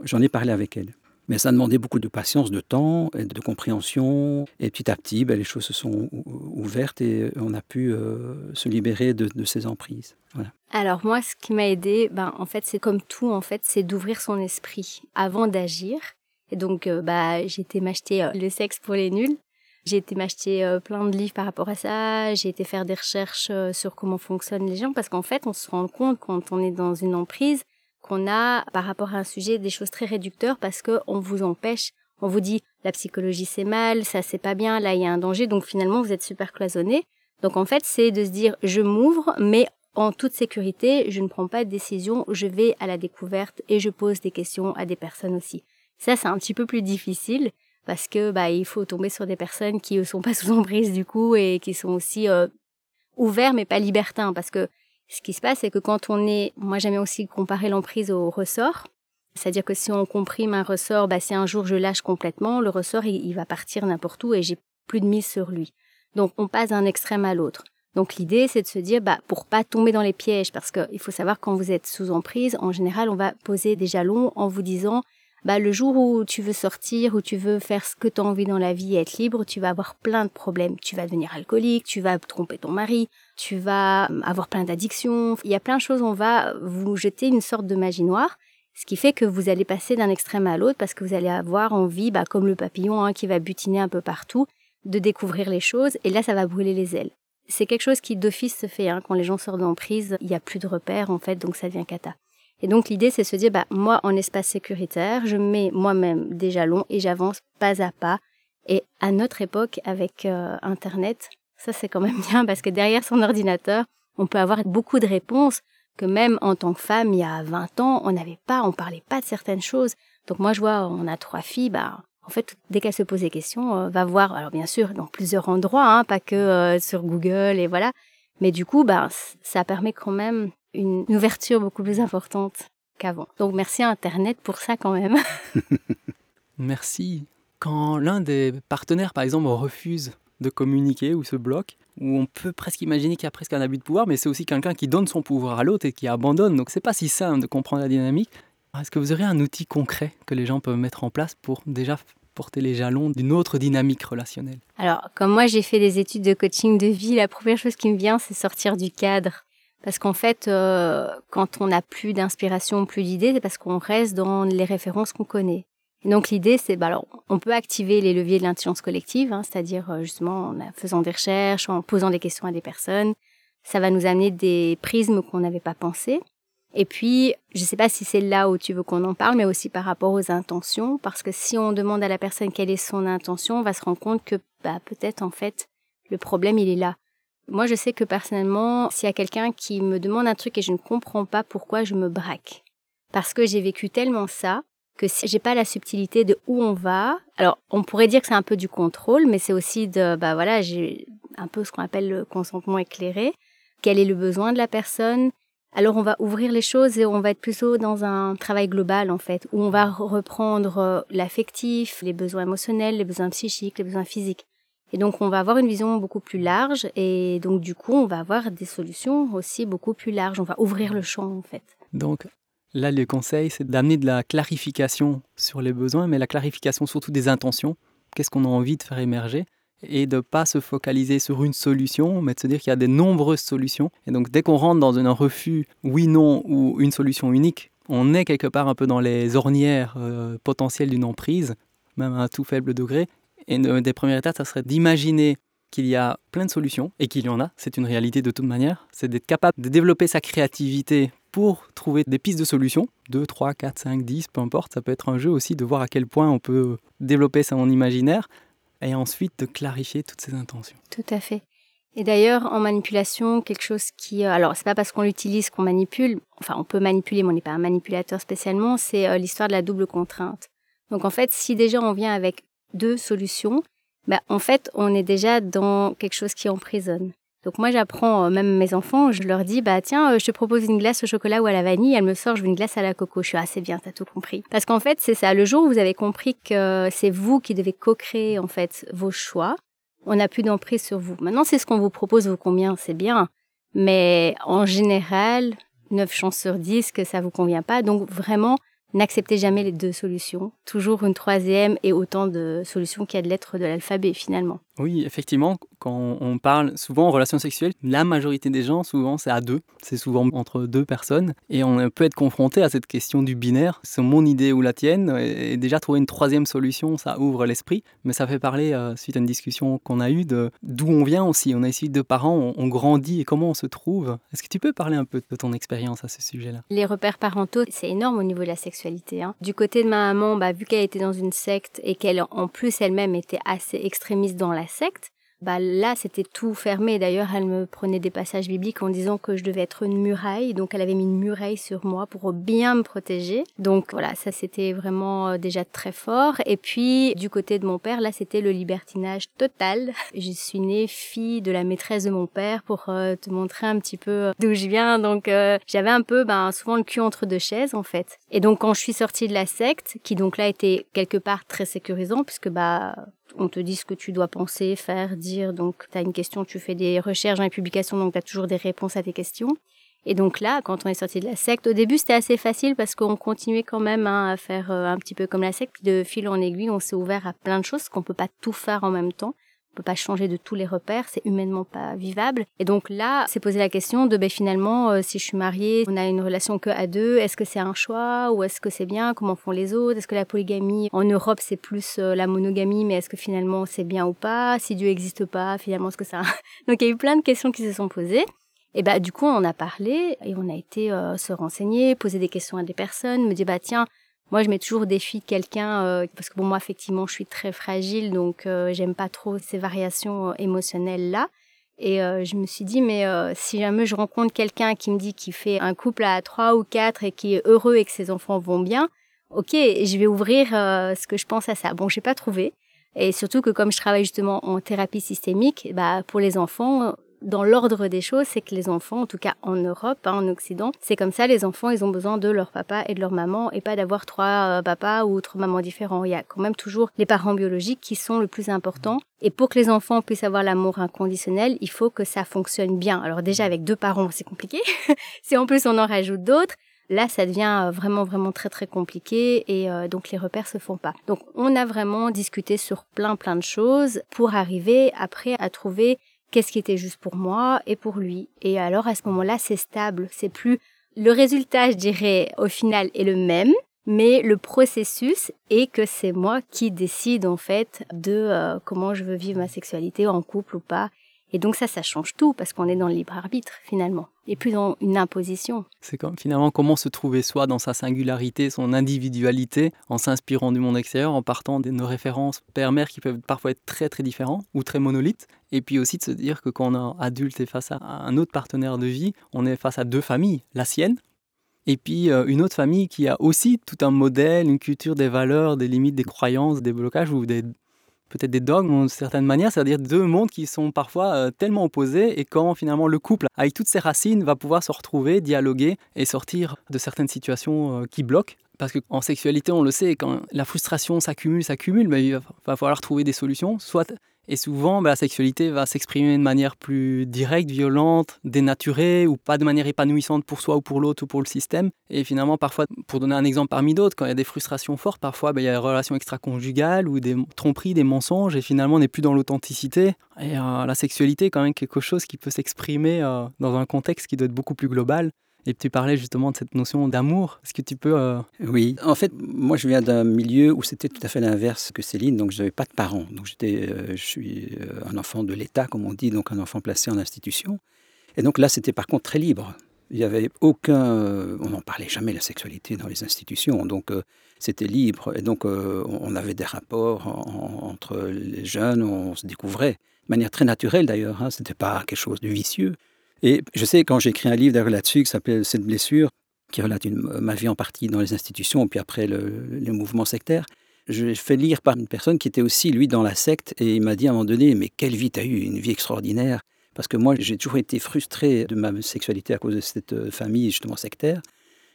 j'en ai parlé avec elle. Mais ça demandait beaucoup de patience, de temps, et de compréhension. Et petit à petit, ben, les choses se sont ouvertes et on a pu euh, se libérer de, ces emprises. Alors moi, ce qui m'a aidé, ben, en fait, c'est comme tout, en fait, c'est d'ouvrir son esprit avant d'agir et donc, euh, bah, j'ai été m'acheter euh, le sexe pour les nuls. J'ai été m'acheter euh, plein de livres par rapport à ça. J'ai été faire des recherches sur comment fonctionnent les gens parce qu'en fait, on se rend compte quand on est dans une emprise qu'on a par rapport à un sujet des choses très réducteurs parce que on vous empêche. On vous dit la psychologie c'est mal, ça c'est pas bien, là il y a un danger. Donc finalement, vous êtes super cloisonné. Donc en fait, c'est de se dire je m'ouvre, mais en toute sécurité, je ne prends pas de décision, je vais à la découverte et je pose des questions à des personnes aussi. Ça, c'est un petit peu plus difficile parce que bah il faut tomber sur des personnes qui ne sont pas sous emprise du coup et qui sont aussi euh, ouverts mais pas libertins parce que ce qui se passe c'est que quand on est moi j'aime aussi comparer l'emprise au ressort. C'est-à-dire que si on comprime un ressort bah si un jour je lâche complètement le ressort il, va partir n'importe où et j'ai plus de mise sur lui. Donc on passe d'un extrême à l'autre. Donc l'idée c'est de se dire bah pour pas tomber dans les pièges parce qu'il faut savoir quand vous êtes sous emprise en général on va poser des jalons en vous disant bah, le jour où tu veux sortir, où tu veux faire ce que tu as envie dans la vie et être libre, tu vas avoir plein de problèmes. Tu vas devenir alcoolique, tu vas tromper ton mari, tu vas avoir plein d'addictions. Il y a plein de choses, on va vous jeter une sorte de magie noire. Ce qui fait que vous allez passer d'un extrême à l'autre parce que vous allez avoir envie, bah, comme le papillon hein, qui va butiner un peu partout, de découvrir les choses et là ça va brûler les ailes. C'est quelque chose qui d'office se fait hein, quand les gens sortent d'emprise, il n'y a plus de repères en fait, donc ça devient cata. Et donc l'idée, c'est de se dire, bah, moi, en espace sécuritaire, je mets moi-même des jalons et j'avance pas à pas. Et à notre époque, avec euh, Internet, ça c'est quand même bien parce que derrière son ordinateur, on peut avoir beaucoup de réponses que même en tant que femme, il y a 20 ans, on n'avait pas, on parlait pas de certaines choses. Donc moi, je vois, on a trois filles, bah, en fait, dès qu'elles se posent des questions, euh, va voir, alors bien sûr, dans plusieurs endroits, hein, pas que euh, sur Google et voilà. Mais du coup, bah, ça permet quand même une ouverture beaucoup plus importante qu'avant. Donc merci à Internet pour ça quand même. Merci. Quand l'un des partenaires, par exemple, refuse de communiquer ou se bloque, où on peut presque imaginer qu'il y a presque un abus de pouvoir, mais c'est aussi quelqu'un qui donne son pouvoir à l'autre et qui abandonne. Donc c'est pas si simple de comprendre la dynamique. Est-ce que vous aurez un outil concret que les gens peuvent mettre en place pour déjà porter les jalons d'une autre dynamique relationnelle? Alors, comme moi j'ai fait des études de coaching de vie, la première chose qui me vient, c'est sortir du cadre. Parce qu'en fait, euh, quand on n'a plus d'inspiration, plus d'idées, c'est parce qu'on reste dans les références qu'on connaît. Et donc l'idée, c'est, bah, alors, on peut activer les leviers de l'intelligence collective, hein, c'est-à-dire euh, justement en faisant des recherches, en posant des questions à des personnes. Ça va nous amener des prismes qu'on n'avait pas pensés. Et puis, je ne sais pas si c'est là où tu veux qu'on en parle, mais aussi par rapport aux intentions, parce que si on demande à la personne quelle est son intention, on va se rendre compte que bah, peut-être en fait le problème il est là. Moi, je sais que personnellement, s'il y a quelqu'un qui me demande un truc et je ne comprends pas pourquoi je me braque, parce que j'ai vécu tellement ça que si j'ai pas la subtilité de où on va, alors on pourrait dire que c'est un peu du contrôle, mais c'est aussi de, bah voilà, j'ai un peu ce qu'on appelle le consentement éclairé. Quel est le besoin de la personne? Alors on va ouvrir les choses et on va être plutôt dans un travail global en fait, où on va reprendre euh, l'affectif, les besoins émotionnels, les besoins psychiques, les besoins physiques. Et donc on va avoir une vision beaucoup plus large et donc du coup on va avoir des solutions aussi beaucoup plus larges. On va ouvrir le champ en fait. Donc là le conseil c'est d'amener de la clarification sur les besoins, mais la clarification surtout des intentions. Qu'est-ce qu'on a envie de faire émerger? Et de ne pas se focaliser sur une solution, mais de se dire qu'il y a des nombreuses solutions. Et donc dès qu'on rentre dans un refus oui, non ou une solution unique, on est quelque part un peu dans les ornières euh, potentielles d'une emprise, même à un tout faible degré. Et une des premières étapes, ça serait d'imaginer qu'il y a plein de solutions, et qu'il y en a, c'est une réalité de toute manière, c'est d'être capable de développer sa créativité pour trouver des pistes de solutions, 2, 3, 4, 5, 10, peu importe, ça peut être un jeu aussi de voir à quel point on peut développer son imaginaire, et ensuite de clarifier toutes ces intentions. Tout à fait. Et d'ailleurs, en manipulation, quelque chose qui, euh, alors c'est pas parce qu'on l'utilise qu'on manipule, enfin on peut manipuler, mais on n'est pas un manipulateur spécialement, c'est euh, l'histoire de la double contrainte. Donc en fait, si déjà on vient avec deux solutions, ben, en fait on est déjà dans quelque chose qui emprisonne. Donc moi j'apprends, euh, même mes enfants, je leur dis, bah tiens, euh, je te propose une glace au chocolat ou à la vanille, elle me sort, je veux une glace à la coco. Je suis assez bien, t'as tout compris. Parce qu'en fait c'est ça, le jour où vous avez compris que c'est vous qui devez co-créer en fait vos choix, on n'a plus d'emprise sur vous. Maintenant c'est ce qu'on vous propose, vous convient, c'est bien. Mais en général, 9 chances sur 10 que ça vous convient pas. Donc vraiment, N'acceptez jamais les deux solutions, toujours une troisième et autant de solutions qu'il y a de lettres de l'alphabet finalement. Oui, effectivement, quand on parle souvent en relation sexuelle, la majorité des gens, souvent, c'est à deux. C'est souvent entre deux personnes. Et on peut être confronté à cette question du binaire. C'est mon idée ou la tienne. Et déjà, trouver une troisième solution, ça ouvre l'esprit. Mais ça fait parler, euh, suite à une discussion qu'on a eue, d'où on vient aussi. On a ici deux parents, on, grandit et comment on se trouve. Est-ce que tu peux parler un peu de ton expérience à ce sujet-là? Les repères parentaux, c'est énorme au niveau de la sexualité. Hein. Du côté de ma maman, bah, vu qu'elle était dans une secte et qu'elle, en plus, elle-même était assez extrémiste dans la secte, bah là c'était tout fermé. D'ailleurs, elle me prenait des passages bibliques en disant que je devais être une muraille, donc elle avait mis une muraille sur moi pour bien me protéger. Donc voilà, ça c'était vraiment euh, déjà très fort. Et puis du côté de mon père, là c'était le libertinage total. Je suis née fille de la maîtresse de mon père pour euh, te montrer un petit peu euh, d'où je viens. Donc j'avais un peu ben, souvent le cul entre deux chaises en fait. Et donc quand je suis sortie de la secte, qui donc là était quelque part très sécurisant puisque bah on te dit ce que tu dois penser, faire, dire. Donc, tu as une question, tu fais des recherches dans les publications, donc tu as toujours des réponses à tes questions. Et donc là, quand on est sorti de la secte, au début c'était assez facile parce qu'on continuait quand même hein, à faire euh, un petit peu comme la secte. De fil en aiguille, on s'est ouvert à plein de choses qu'on peut pas tout faire en même temps peut pas changer de tous les repères, c'est humainement pas vivable. Et donc là, c'est poser la question de ben finalement, euh, si je suis mariée, on a une relation que à deux, est-ce que c'est un choix ou est-ce que c'est bien? Comment font les autres? Est-ce que la polygamie en Europe c'est plus euh, la monogamie, mais est-ce que finalement c'est bien ou pas? Si Dieu n'existe pas, finalement est-ce que ça Donc il y a eu plein de questions qui se sont posées. Et bah du coup on a parlé et on a été euh, se renseigner, poser des questions à des personnes, me dire bah tiens moi, je mets toujours au défi de quelqu'un euh, parce que pour moi, effectivement, je suis très fragile, donc euh, j'aime pas trop ces variations euh, émotionnelles là. Et je me suis dit, mais si jamais je rencontre quelqu'un qui me dit qu'il fait un couple à trois ou quatre et qui est heureux et que ses enfants vont bien, ok, je vais ouvrir ce que je pense à ça. Bon, j'ai pas trouvé. Et surtout que comme je travaille justement en thérapie systémique, bah pour les enfants, dans l'ordre des choses, c'est que les enfants, en tout cas en Europe, hein, en Occident, c'est comme ça, les enfants, ils ont besoin de leur papa et de leur maman et pas d'avoir trois euh, papas ou trois mamans différents. Il y a quand même toujours les parents biologiques qui sont le plus important. Et pour que les enfants puissent avoir l'amour inconditionnel, il faut que ça fonctionne bien. Alors déjà, avec deux parents, c'est compliqué. si en plus on en rajoute d'autres, Là, ça devient euh, vraiment, vraiment très, très compliqué et euh, donc les repères se font pas. Donc, on a vraiment discuté sur plein, plein de choses pour arriver après à trouver qu'est-ce qui était juste pour moi et pour lui. Et alors, à ce moment-là, c'est stable. C'est plus le résultat, je dirais, au final est le même, mais le processus est que c'est moi qui décide en fait de euh, comment je veux vivre ma sexualité en couple ou pas et donc ça, ça change tout parce qu'on est dans le libre arbitre finalement et plus dans une imposition. C'est comme finalement comment se trouver soi dans sa singularité, son individualité, en s'inspirant du monde extérieur, en partant de nos références père-mère qui peuvent parfois être très très différents ou très monolithes. Et puis aussi de se dire que quand on est adulte et face à un autre partenaire de vie, on est face à deux familles, la sienne et puis euh, une autre famille qui a aussi tout un modèle, une culture, des valeurs, des limites, des croyances, des blocages ou des, peut-être des dogmes d'une certaine manière, c'est-à-dire deux mondes qui sont parfois euh, tellement opposés et quand finalement le couple, avec toutes ses racines, va pouvoir se retrouver, dialoguer et sortir de certaines situations euh, qui bloquent. Parce qu'en sexualité, on le sait, quand la frustration s'accumule, s'accumule, mais il va falloir trouver des solutions, soit et souvent, bah, la sexualité va s'exprimer de manière plus directe, violente, dénaturée, ou pas de manière épanouissante pour soi ou pour l'autre ou pour le système. Et finalement, parfois, pour donner un exemple parmi d'autres, quand il y a des frustrations fortes, parfois, bah, il y a des relations extra-conjugales ou des tromperies, des mensonges, et finalement, on n'est plus dans l'authenticité. Et euh, la sexualité est quand même quelque chose qui peut s'exprimer euh, dans un contexte qui doit être beaucoup plus global. Et tu parlais justement de cette notion d'amour. Est-ce que tu peux... Euh, oui, en fait, moi je viens d'un milieu où c'était tout à fait l'inverse que Céline, donc je n'avais pas de parents. Donc j'étais, euh, je suis euh, un enfant de l'État, comme on dit, donc un enfant placé en institution. Et donc là, c'était par contre très libre. Il n'y avait aucun... On n'en parlait jamais la sexualité dans les institutions, donc c'était libre. Et donc on avait des rapports entre les jeunes, on se découvrait de manière très naturelle d'ailleurs. Hein, ce n'était pas quelque chose de vicieux. Et je sais, quand j'ai écrit un livre là-dessus qui s'appelle Cette blessure, qui relate ma vie en partie dans les institutions, puis après le, les mouvements sectaires, je l'ai fait lire par une personne qui était aussi, lui, dans la secte, et il m'a dit à un moment donné, mais quelle vie tu as eu, une vie extraordinaire. Parce que moi, j'ai toujours été frustré de ma sexualité à cause de cette euh, famille, justement, sectaire.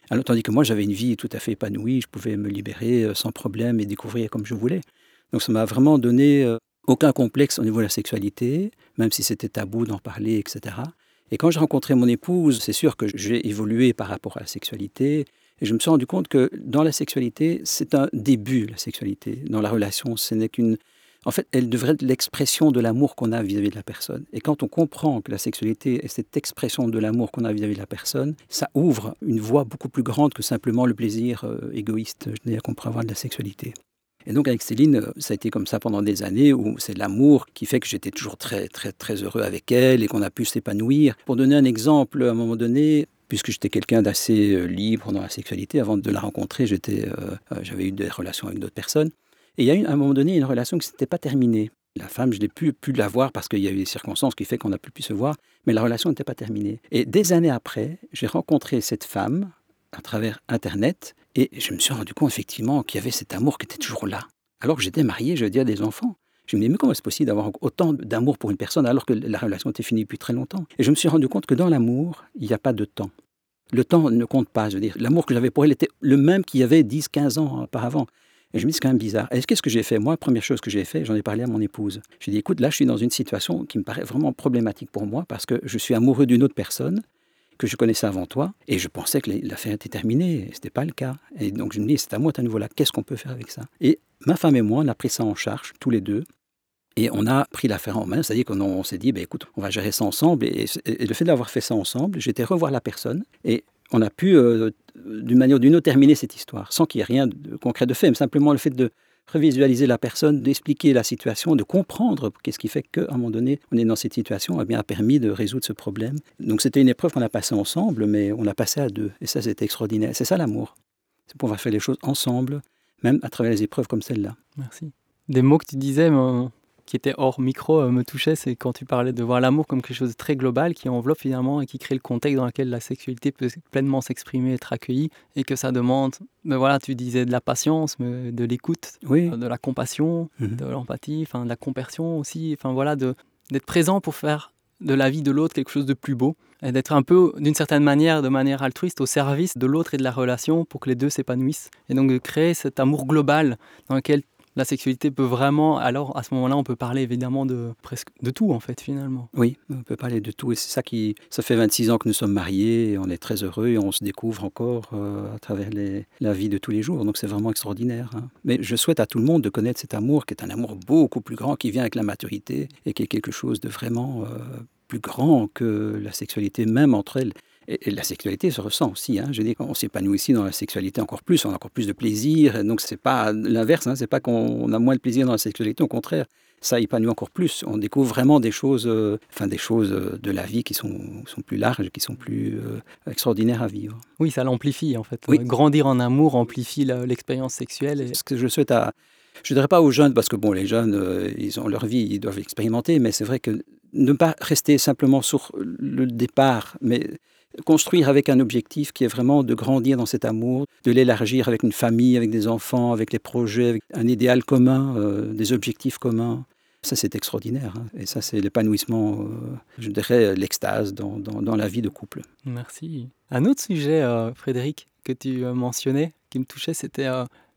Alors, tandis que moi, j'avais une vie tout à fait épanouie, je pouvais me libérer euh, sans problème et découvrir comme je voulais. Donc, ça m'a vraiment donné euh, aucun complexe au niveau de la sexualité, même si c'était tabou d'en parler, etc. Et quand j'ai rencontré mon épouse, c'est sûr que j'ai évolué par rapport à la sexualité. Et je me suis rendu compte que dans la sexualité, c'est un début, la sexualité. Dans la relation, ce n'est qu'une... En fait, elle devrait être l'expression de l'amour qu'on a vis-à-vis de la personne. Et quand on comprend que la sexualité est cette expression de l'amour qu'on a vis-à-vis de la personne, ça ouvre une voie beaucoup plus grande que simplement le plaisir euh, égoïste, je n'ai qu'on pourrait avoir de la sexualité. Et donc avec Céline, euh, ça a été comme ça pendant des années où c'est l'amour qui fait que j'étais toujours très très très heureux avec elle et qu'on a pu s'épanouir. Pour donner un exemple, à un moment donné, puisque j'étais quelqu'un d'assez euh, libre dans la sexualité, avant de la rencontrer, j'étais, euh, j'avais eu des relations avec d'autres personnes. Et il y a eu à un moment donné une relation qui s'était pas terminée. La femme, je n'ai plus pu la voir parce qu'il y a eu des circonstances qui fait qu'on n'a plus pu se voir, mais la relation n'était pas terminée. Et des années après, j'ai rencontré cette femme à travers Internet et je me suis rendu compte effectivement qu'il y avait cet amour qui était toujours là. Alors que j'étais marié, je veux dire, des enfants. Je me dis, mais comment est-ce possible d'avoir autant d'amour pour une personne alors que la relation était finie depuis très longtemps? Et je me suis rendu compte que dans l'amour, il n'y a pas de temps. Le temps ne compte pas. Je veux dire, l'amour que j'avais pour elle était le même qu'il y avait 10, 15 ans auparavant. Et je me dis, c'est quand même bizarre. Et qu'est-ce que j'ai fait? Moi, première chose que j'ai fait, j'en ai parlé à mon épouse. Je lui ai dit, écoute, là, je suis dans une situation qui me paraît vraiment problématique pour moi parce que je suis amoureux d'une autre personne que je connaissais avant toi, et je pensais que l'affaire était terminée. Ce n'était pas le cas. Et donc je me dis, c'est à moi à nouveau là, qu'est-ce qu'on peut faire avec ça? Et ma femme et moi, on a pris ça en charge, tous les deux, et on a pris l'affaire en main, c'est-à-dire qu'on s'est dit, ben, écoute, on va gérer ça ensemble. Et, le fait d'avoir fait ça ensemble, j'étais revoir la personne, et on a pu, euh, d'une manière ou d'une autre, terminer cette histoire, sans qu'il y ait rien de concret de fait, mais simplement le fait de revisualiser la personne, d'expliquer la situation, de comprendre qu'est-ce qui fait qu'à un moment donné, on est dans cette situation, a bien a permis de résoudre ce problème. Donc c'était une épreuve qu'on a passée ensemble, mais on l'a passée à deux. Et ça, c'était extraordinaire. C'est ça l'amour. C'est pouvoir faire les choses ensemble, même à travers les épreuves comme celle-là. Merci. Des mots que tu disais, qui était hors micro euh, me touchait, c'est quand tu parlais de voir l'amour comme quelque chose de très global qui enveloppe finalement et qui crée le contexte dans lequel la sexualité peut pleinement s'exprimer, être accueillie et que ça demande, mais voilà, tu disais de la patience, mais de l'écoute, oui. Euh, de la compassion, mhm. de l'empathie, enfin de la compersion aussi, enfin voilà, d'être présent pour faire de la vie de l'autre quelque chose de plus beau et d'être un peu, d'une certaine manière, de manière altruiste, au service de l'autre et de la relation pour que les deux s'épanouissent. Et donc de créer cet amour global dans lequel la sexualité peut vraiment, alors à ce moment-là, on peut parler évidemment de presque de tout en fait finalement. Oui, on peut parler de tout et c'est ça qui, ça fait 26 ans que nous sommes mariés, on est très heureux et on se découvre encore euh, à travers la vie de tous les jours, donc c'est vraiment extraordinaire. hein. Mais je souhaite à tout le monde de connaître cet amour qui est un amour beaucoup plus grand, qui vient avec la maturité et qui est quelque chose de vraiment euh, plus grand que la sexualité même entre elles. Et, et la sexualité se ressent aussi. Hein. Je dis, on s'épanouit aussi dans la sexualité encore plus, on a encore plus de plaisir. Donc c'est pas l'inverse. Hein. C'est pas qu'on a moins de plaisir dans la sexualité. Au contraire, ça épanouit encore plus. On découvre vraiment des choses, euh, enfin des choses euh, de la vie qui sont, sont plus larges, qui sont plus euh, extraordinaires à vivre. Oui, ça l'amplifie en fait. Oui. Grandir en amour amplifie l'expérience sexuelle. Et... Ce que je souhaite à, je ne dirais pas aux jeunes, parce que bon, les jeunes, euh, ils ont leur vie, ils doivent expérimenter, mais c'est vrai que ne pas rester simplement sur le départ, mais construire avec un objectif qui est vraiment de grandir dans cet amour, de l'élargir avec une famille, avec des enfants, avec les projets, avec un idéal commun, euh, des objectifs communs. Ça, c'est extraordinaire. hein. Et ça, c'est l'épanouissement, euh, je dirais, l'extase dans, dans- la vie de couple. Merci. Un autre sujet, euh, Frédéric, que tu mentionnais, qui me touchait, c'était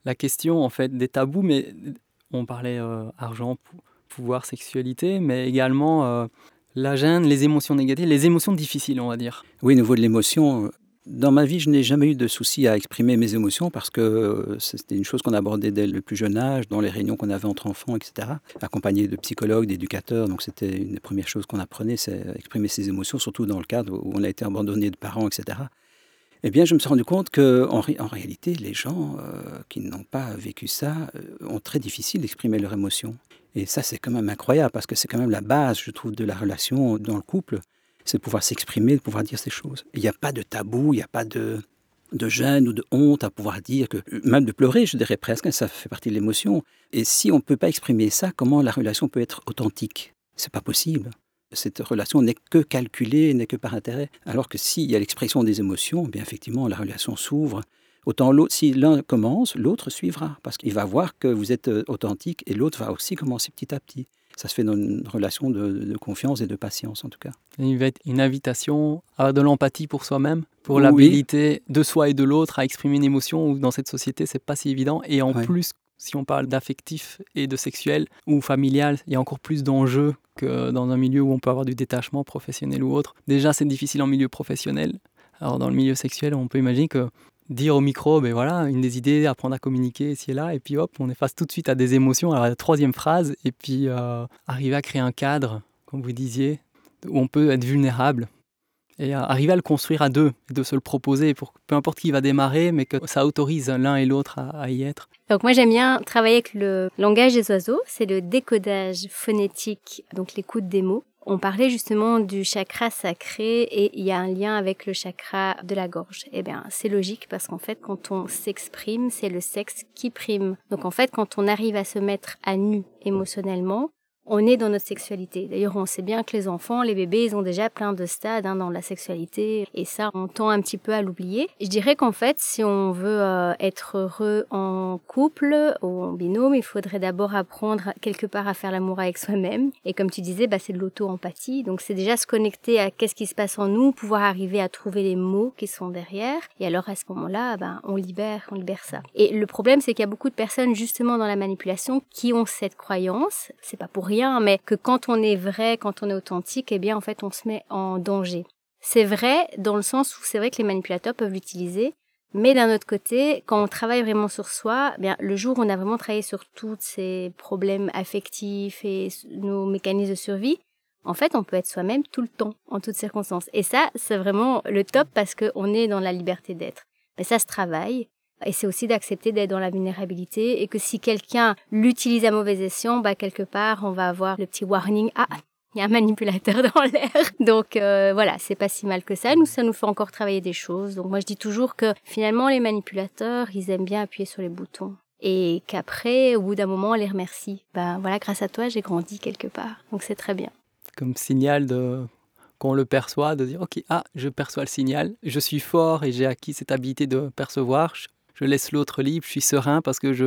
la question en fait des tabous, mais on parlait argent, pou- pouvoir, sexualité, mais également la gêne, les émotions négatives, les émotions difficiles, on va dire. Oui, au niveau de l'émotion, dans ma vie, je n'ai jamais eu de souci à exprimer mes émotions parce que euh, c'était une chose qu'on abordait dès le plus jeune âge, dans les réunions qu'on avait entre enfants, etc., accompagné de psychologues, d'éducateurs. Donc c'était une des premières choses qu'on apprenait, c'est exprimer ses émotions, surtout dans le cadre où on a été abandonné de parents, etc. Eh bien, je me suis rendu compte que en réalité, les gens euh, qui n'ont pas vécu ça euh, ont très difficile d'exprimer leurs émotions. Et ça, c'est quand même incroyable parce que c'est quand même la base, je trouve, de la relation dans le couple c'est de pouvoir s'exprimer, de pouvoir dire ces choses. Il n'y a pas de tabou, il n'y a pas de, de gêne ou de honte à pouvoir dire que, même de pleurer, je dirais presque, hein, ça fait partie de l'émotion. Et si on ne peut pas exprimer ça, comment la relation peut être authentique? C'est pas possible. Cette relation n'est que calculée, n'est que par intérêt. Alors que s'il y a l'expression des émotions, eh bien effectivement, la relation s'ouvre. Autant l'autre, si l'un commence, l'autre suivra, parce qu'il va voir que vous êtes euh, authentique et l'autre va aussi commencer petit à petit. Ça se fait dans une relation de, de confiance et de patience, en tout cas. Il va être une invitation à de l'empathie pour soi-même, pour Oui. l'habilité de soi et de l'autre à exprimer une émotion où dans cette société, c'est pas si évident. Et en plus, si on parle d'affectif et de sexuel ou familial, il y a encore plus d'enjeux que dans un milieu où on peut avoir du détachement professionnel ou autre. Déjà, c'est difficile en milieu professionnel. Alors dans le milieu sexuel, on peut imaginer que dire au micro, ben voilà, une des idées, apprendre à communiquer ici et là, et puis hop, on est face tout de suite à des émotions, à la troisième phrase, et puis euh, arriver à créer un cadre, comme vous disiez, où on peut être vulnérable, et arriver à le construire à deux, de se le proposer, pour peu importe qui va démarrer, mais que ça autorise l'un et l'autre à y être. Donc moi j'aime bien travailler avec le langage des oiseaux, c'est le décodage phonétique, donc l'écoute des mots. On parlait justement du chakra sacré et il y a un lien avec le chakra de la gorge. Eh bien, c'est logique parce qu'en fait, quand on s'exprime, c'est le sexe qui prime. Donc en fait, quand on arrive à se mettre à nu émotionnellement, on est dans notre sexualité. D'ailleurs, on sait bien que les enfants, les bébés, ils ont déjà plein de stades hein, dans la sexualité et ça, on tend un petit peu à l'oublier. Je dirais qu'en fait, si on veut euh, être heureux en couple ou en binôme, il faudrait d'abord apprendre quelque part à faire l'amour avec soi-même. Et comme tu disais, bah, c'est de l'auto-empathie. Donc c'est déjà se connecter à qu'est-ce qui se passe en nous, pouvoir arriver à trouver les mots qui sont derrière. Et alors à ce moment-là, ben, on libère, on libère ça. Et le problème, c'est qu'il y a beaucoup de personnes justement dans la manipulation qui ont cette croyance. C'est pas pour rien mais que quand on est vrai, quand on est authentique, eh bien, en fait, on se met en danger. C'est vrai dans le sens où c'est vrai que les manipulateurs peuvent l'utiliser, mais d'un autre côté, quand on travaille vraiment sur soi, eh bien, le jour où on a vraiment travaillé sur tous ces problèmes affectifs et nos mécanismes de survie, en fait, on peut être soi-même tout le temps, en toutes circonstances. Et ça, c'est vraiment le top parce qu'on est dans la liberté d'être. Mais ça se travaille. Et c'est aussi d'accepter d'être dans la vulnérabilité et que si quelqu'un l'utilise à mauvais escient, bah quelque part on va avoir le petit warning ah il y a un manipulateur dans l'air. Donc euh, voilà, c'est pas si mal que ça. Nous ça nous fait encore travailler des choses. Donc moi je dis toujours que finalement les manipulateurs, ils aiment bien appuyer sur les boutons et qu'après au bout d'un moment on les remercie. Ben voilà, grâce à toi, j'ai grandi quelque part. Donc c'est très bien. Comme signal qu'on le perçoit, de dire ok, ah, je perçois le signal, je suis fort et j'ai acquis cette habilité de percevoir, je laisse l'autre libre, je suis serein parce que je,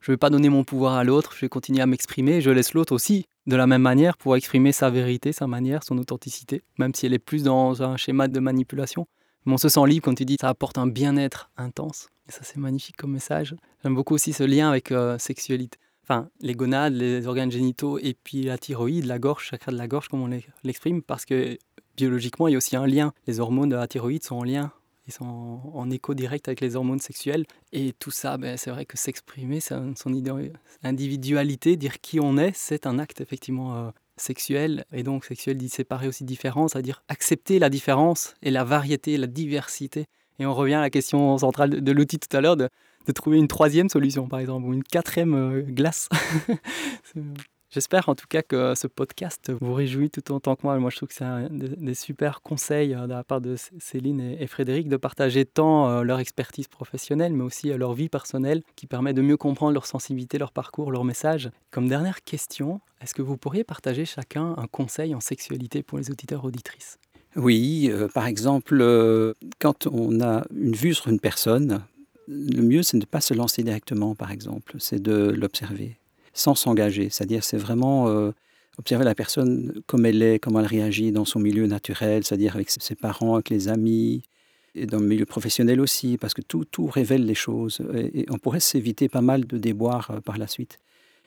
je ne vais pas donner mon pouvoir à l'autre, je vais continuer à m'exprimer, je laisse l'autre aussi de la même manière pouvoir exprimer sa vérité, sa manière, son authenticité, même si elle est plus dans un schéma de manipulation. Mais on se sent libre quand tu dis ça apporte un bien-être intense. Et ça c'est magnifique comme message. J'aime beaucoup aussi ce lien avec euh, sexualité. Enfin, les gonades, les organes génitaux et puis la thyroïde, la gorge, chakra de la gorge comme on l'exprime, parce que biologiquement il y a aussi un lien. Les hormones de la thyroïde sont en lien sont en, écho direct avec les hormones sexuelles. Et tout ça, ben, c'est vrai que s'exprimer, son individualité, dire qui on est, c'est un acte effectivement euh, sexuel. Et donc sexuel dit séparer aussi différence, c'est-à-dire accepter la différence et la variété, la diversité. Et on revient à la question centrale de, l'outil tout à l'heure, de, trouver une troisième solution, par exemple, ou une quatrième euh, glace. J'espère en tout cas que ce podcast vous réjouit tout autant que moi. Moi, je trouve que c'est un des, super conseils euh, de la part de Céline et, Frédéric de partager tant euh, leur expertise professionnelle, mais aussi euh, leur vie personnelle, qui permet de mieux comprendre leur sensibilité, leur parcours, leur message. Comme dernière question, est-ce que vous pourriez partager chacun un conseil en sexualité pour les auditeurs auditrices? Oui, par exemple, quand on a une vue sur une personne, le mieux, c'est de ne pas se lancer directement, par exemple, c'est de l'observer sans s'engager. C'est-à-dire, c'est vraiment euh, observer la personne comme elle est, comment elle réagit dans son milieu naturel, c'est-à-dire avec ses parents, avec les amis, et dans le milieu professionnel aussi, parce que tout, tout révèle les choses. Et, on pourrait s'éviter pas mal de déboires euh, par la suite.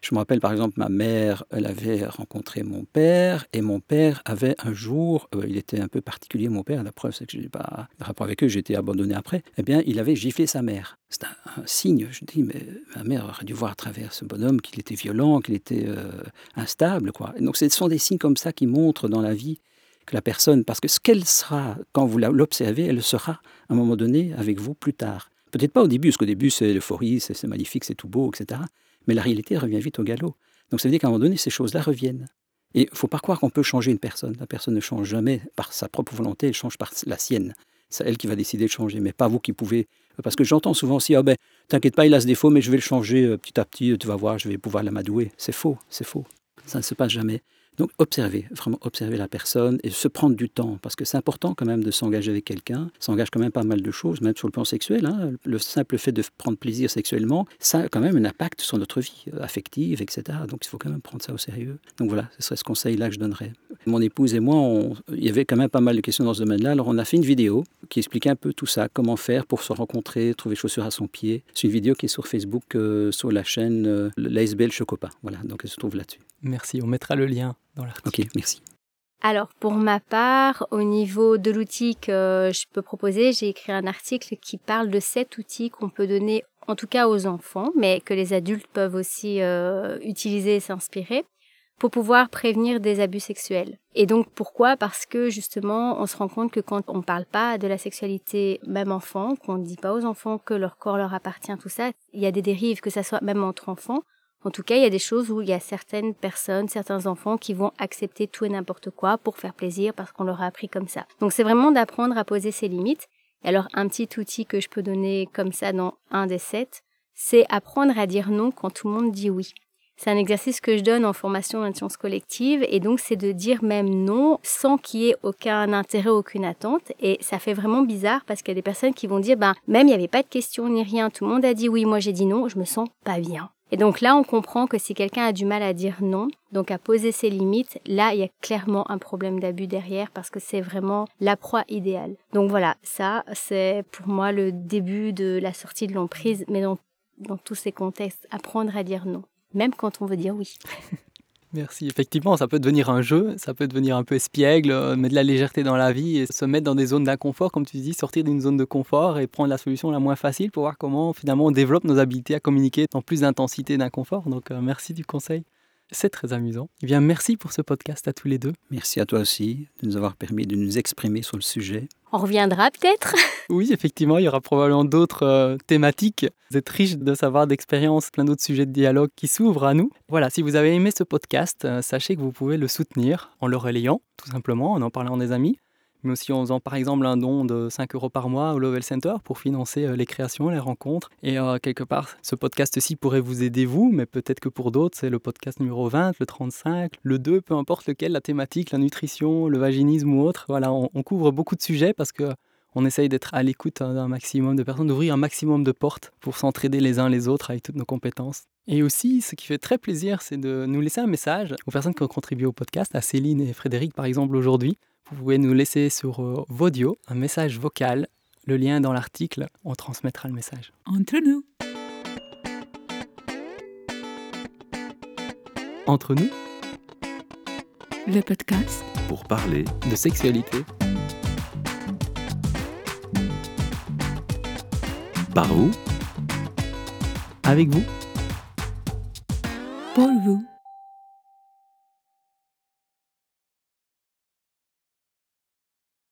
Je me rappelle par exemple, ma mère, elle avait rencontré mon père, et mon père avait un jour, euh, il était un peu particulier, mon père, la preuve c'est que je n'ai pas de rapport avec eux, j'ai été abandonné après, eh bien il avait giflé sa mère. C'est un, signe, je dis, mais ma mère aurait dû voir à travers ce bonhomme qu'il était violent, qu'il était euh, instable. Quoi. donc ce sont des signes comme ça qui montrent dans la vie que la personne, parce que ce qu'elle sera quand vous l'observez, elle sera à un moment donné avec vous plus tard. Peut-être pas au début, parce qu'au début c'est l'euphorie, c'est magnifique, c'est tout beau, etc. Mais la réalité revient vite au galop. Donc ça veut dire qu'à un moment donné, ces choses-là reviennent. Et il ne faut pas croire qu'on peut changer une personne. La personne ne change jamais par sa propre volonté, elle change par la sienne. C'est elle qui va décider de changer, mais pas vous qui pouvez. Parce que j'entends souvent aussi, ah ben, t'inquiète pas, il a ce défaut, mais je vais le changer euh, petit à petit, tu vas voir, je vais pouvoir l'amadouer. C'est faux, c'est faux. Ça ne se passe jamais. Donc observer, vraiment observer la personne et se prendre du temps, parce que c'est important quand même de s'engager avec quelqu'un. Ça engage quand même pas mal de choses, même sur le plan sexuel. Hein. Le simple fait de prendre plaisir sexuellement, ça a quand même un impact sur notre vie euh, affective, etc. Donc il faut quand même prendre ça au sérieux. Donc voilà, ce serait ce conseil-là que je donnerais. Mon épouse et moi, il y avait quand même pas mal de questions dans ce domaine-là. Alors on a fait une vidéo qui expliquait un peu tout ça, comment faire pour se rencontrer, trouver chaussures à son pied. C'est une vidéo qui est sur Facebook, euh, sur la chaîne euh, l'ASBL Chocopa. Voilà, donc elle se trouve là-dessus. Merci, on mettra le lien dans l'article. Ok, merci. Alors pour ma part, au niveau de l'outil que je peux proposer, j'ai écrit un article qui parle de sept outils qu'on peut donner en tout cas aux enfants, mais que les adultes peuvent aussi euh, utiliser et s'inspirer pour pouvoir prévenir des abus sexuels. Et donc pourquoi? Parce que justement, on se rend compte que quand on ne parle pas de la sexualité même enfant, qu'on ne dit pas aux enfants que leur corps leur appartient, tout ça, il y a des dérives, que ça soit même entre enfants, en tout cas, il y a des choses où il y a certaines personnes, certains enfants qui vont accepter tout et n'importe quoi pour faire plaisir parce qu'on leur a appris comme ça. Donc c'est vraiment d'apprendre à poser ses limites. Et alors un petit outil que je peux donner comme ça dans un des sept, c'est apprendre à dire non quand tout le monde dit oui. C'est un exercice que je donne en formation d'intelligence collective et donc c'est de dire même non sans qu'il y ait aucun intérêt, aucune attente. Et ça fait vraiment bizarre parce qu'il y a des personnes qui vont dire, ben, même il n'y avait pas de question ni rien, tout le monde a dit oui, moi j'ai dit non, je me sens pas bien. Et donc là, on comprend que si quelqu'un a du mal à dire non, donc à poser ses limites, là, il y a clairement un problème d'abus derrière parce que c'est vraiment la proie idéale. Donc voilà, ça, c'est pour moi le début de la sortie de l'emprise, mais dans, dans tous ces contextes, apprendre à dire non, même quand on veut dire oui. Merci. Effectivement, ça peut devenir un jeu, ça peut devenir un peu espiègle, euh, mettre de la légèreté dans la vie et se mettre dans des zones d'inconfort, comme tu dis, sortir d'une zone de confort et prendre la solution la moins facile pour voir comment finalement on développe nos habiletés à communiquer dans plus d'intensité et d'inconfort. Donc euh, merci du conseil. C'est très amusant. Eh bien, merci pour ce podcast à tous les deux. Merci à toi aussi de nous avoir permis de nous exprimer sur le sujet. On reviendra peut-être Oui, effectivement, il y aura probablement d'autres euh, thématiques. Vous êtes riche de savoir d'expérience, plein d'autres sujets de dialogue qui s'ouvrent à nous. Voilà, si vous avez aimé ce podcast, euh, sachez que vous pouvez le soutenir en le relayant, tout simplement, en en parlant des amis, mais aussi en faisant par exemple un don de 5 euros par mois au Level Center pour financer euh, les créations, les rencontres. Et euh, quelque part, ce podcast-ci pourrait vous aider vous, mais peut-être que pour d'autres, c'est le podcast numéro 20, le 35, le 2, peu importe lequel, la thématique, la nutrition, le vaginisme ou autre. Voilà, on, couvre beaucoup de sujets parce que on essaye d'être à l'écoute d'un maximum de personnes, d'ouvrir un maximum de portes pour s'entraider les uns les autres avec toutes nos compétences. Et aussi, ce qui fait très plaisir, c'est de nous laisser un message aux personnes qui ont contribué au podcast, à Céline et Frédéric par exemple aujourd'hui. Vous pouvez nous laisser sur euh, Vodio un message vocal. Le lien est dans l'article, on transmettra le message. Entre nous. Entre nous, Le podcast pour parler de sexualité, par vous avec vous, pour vous.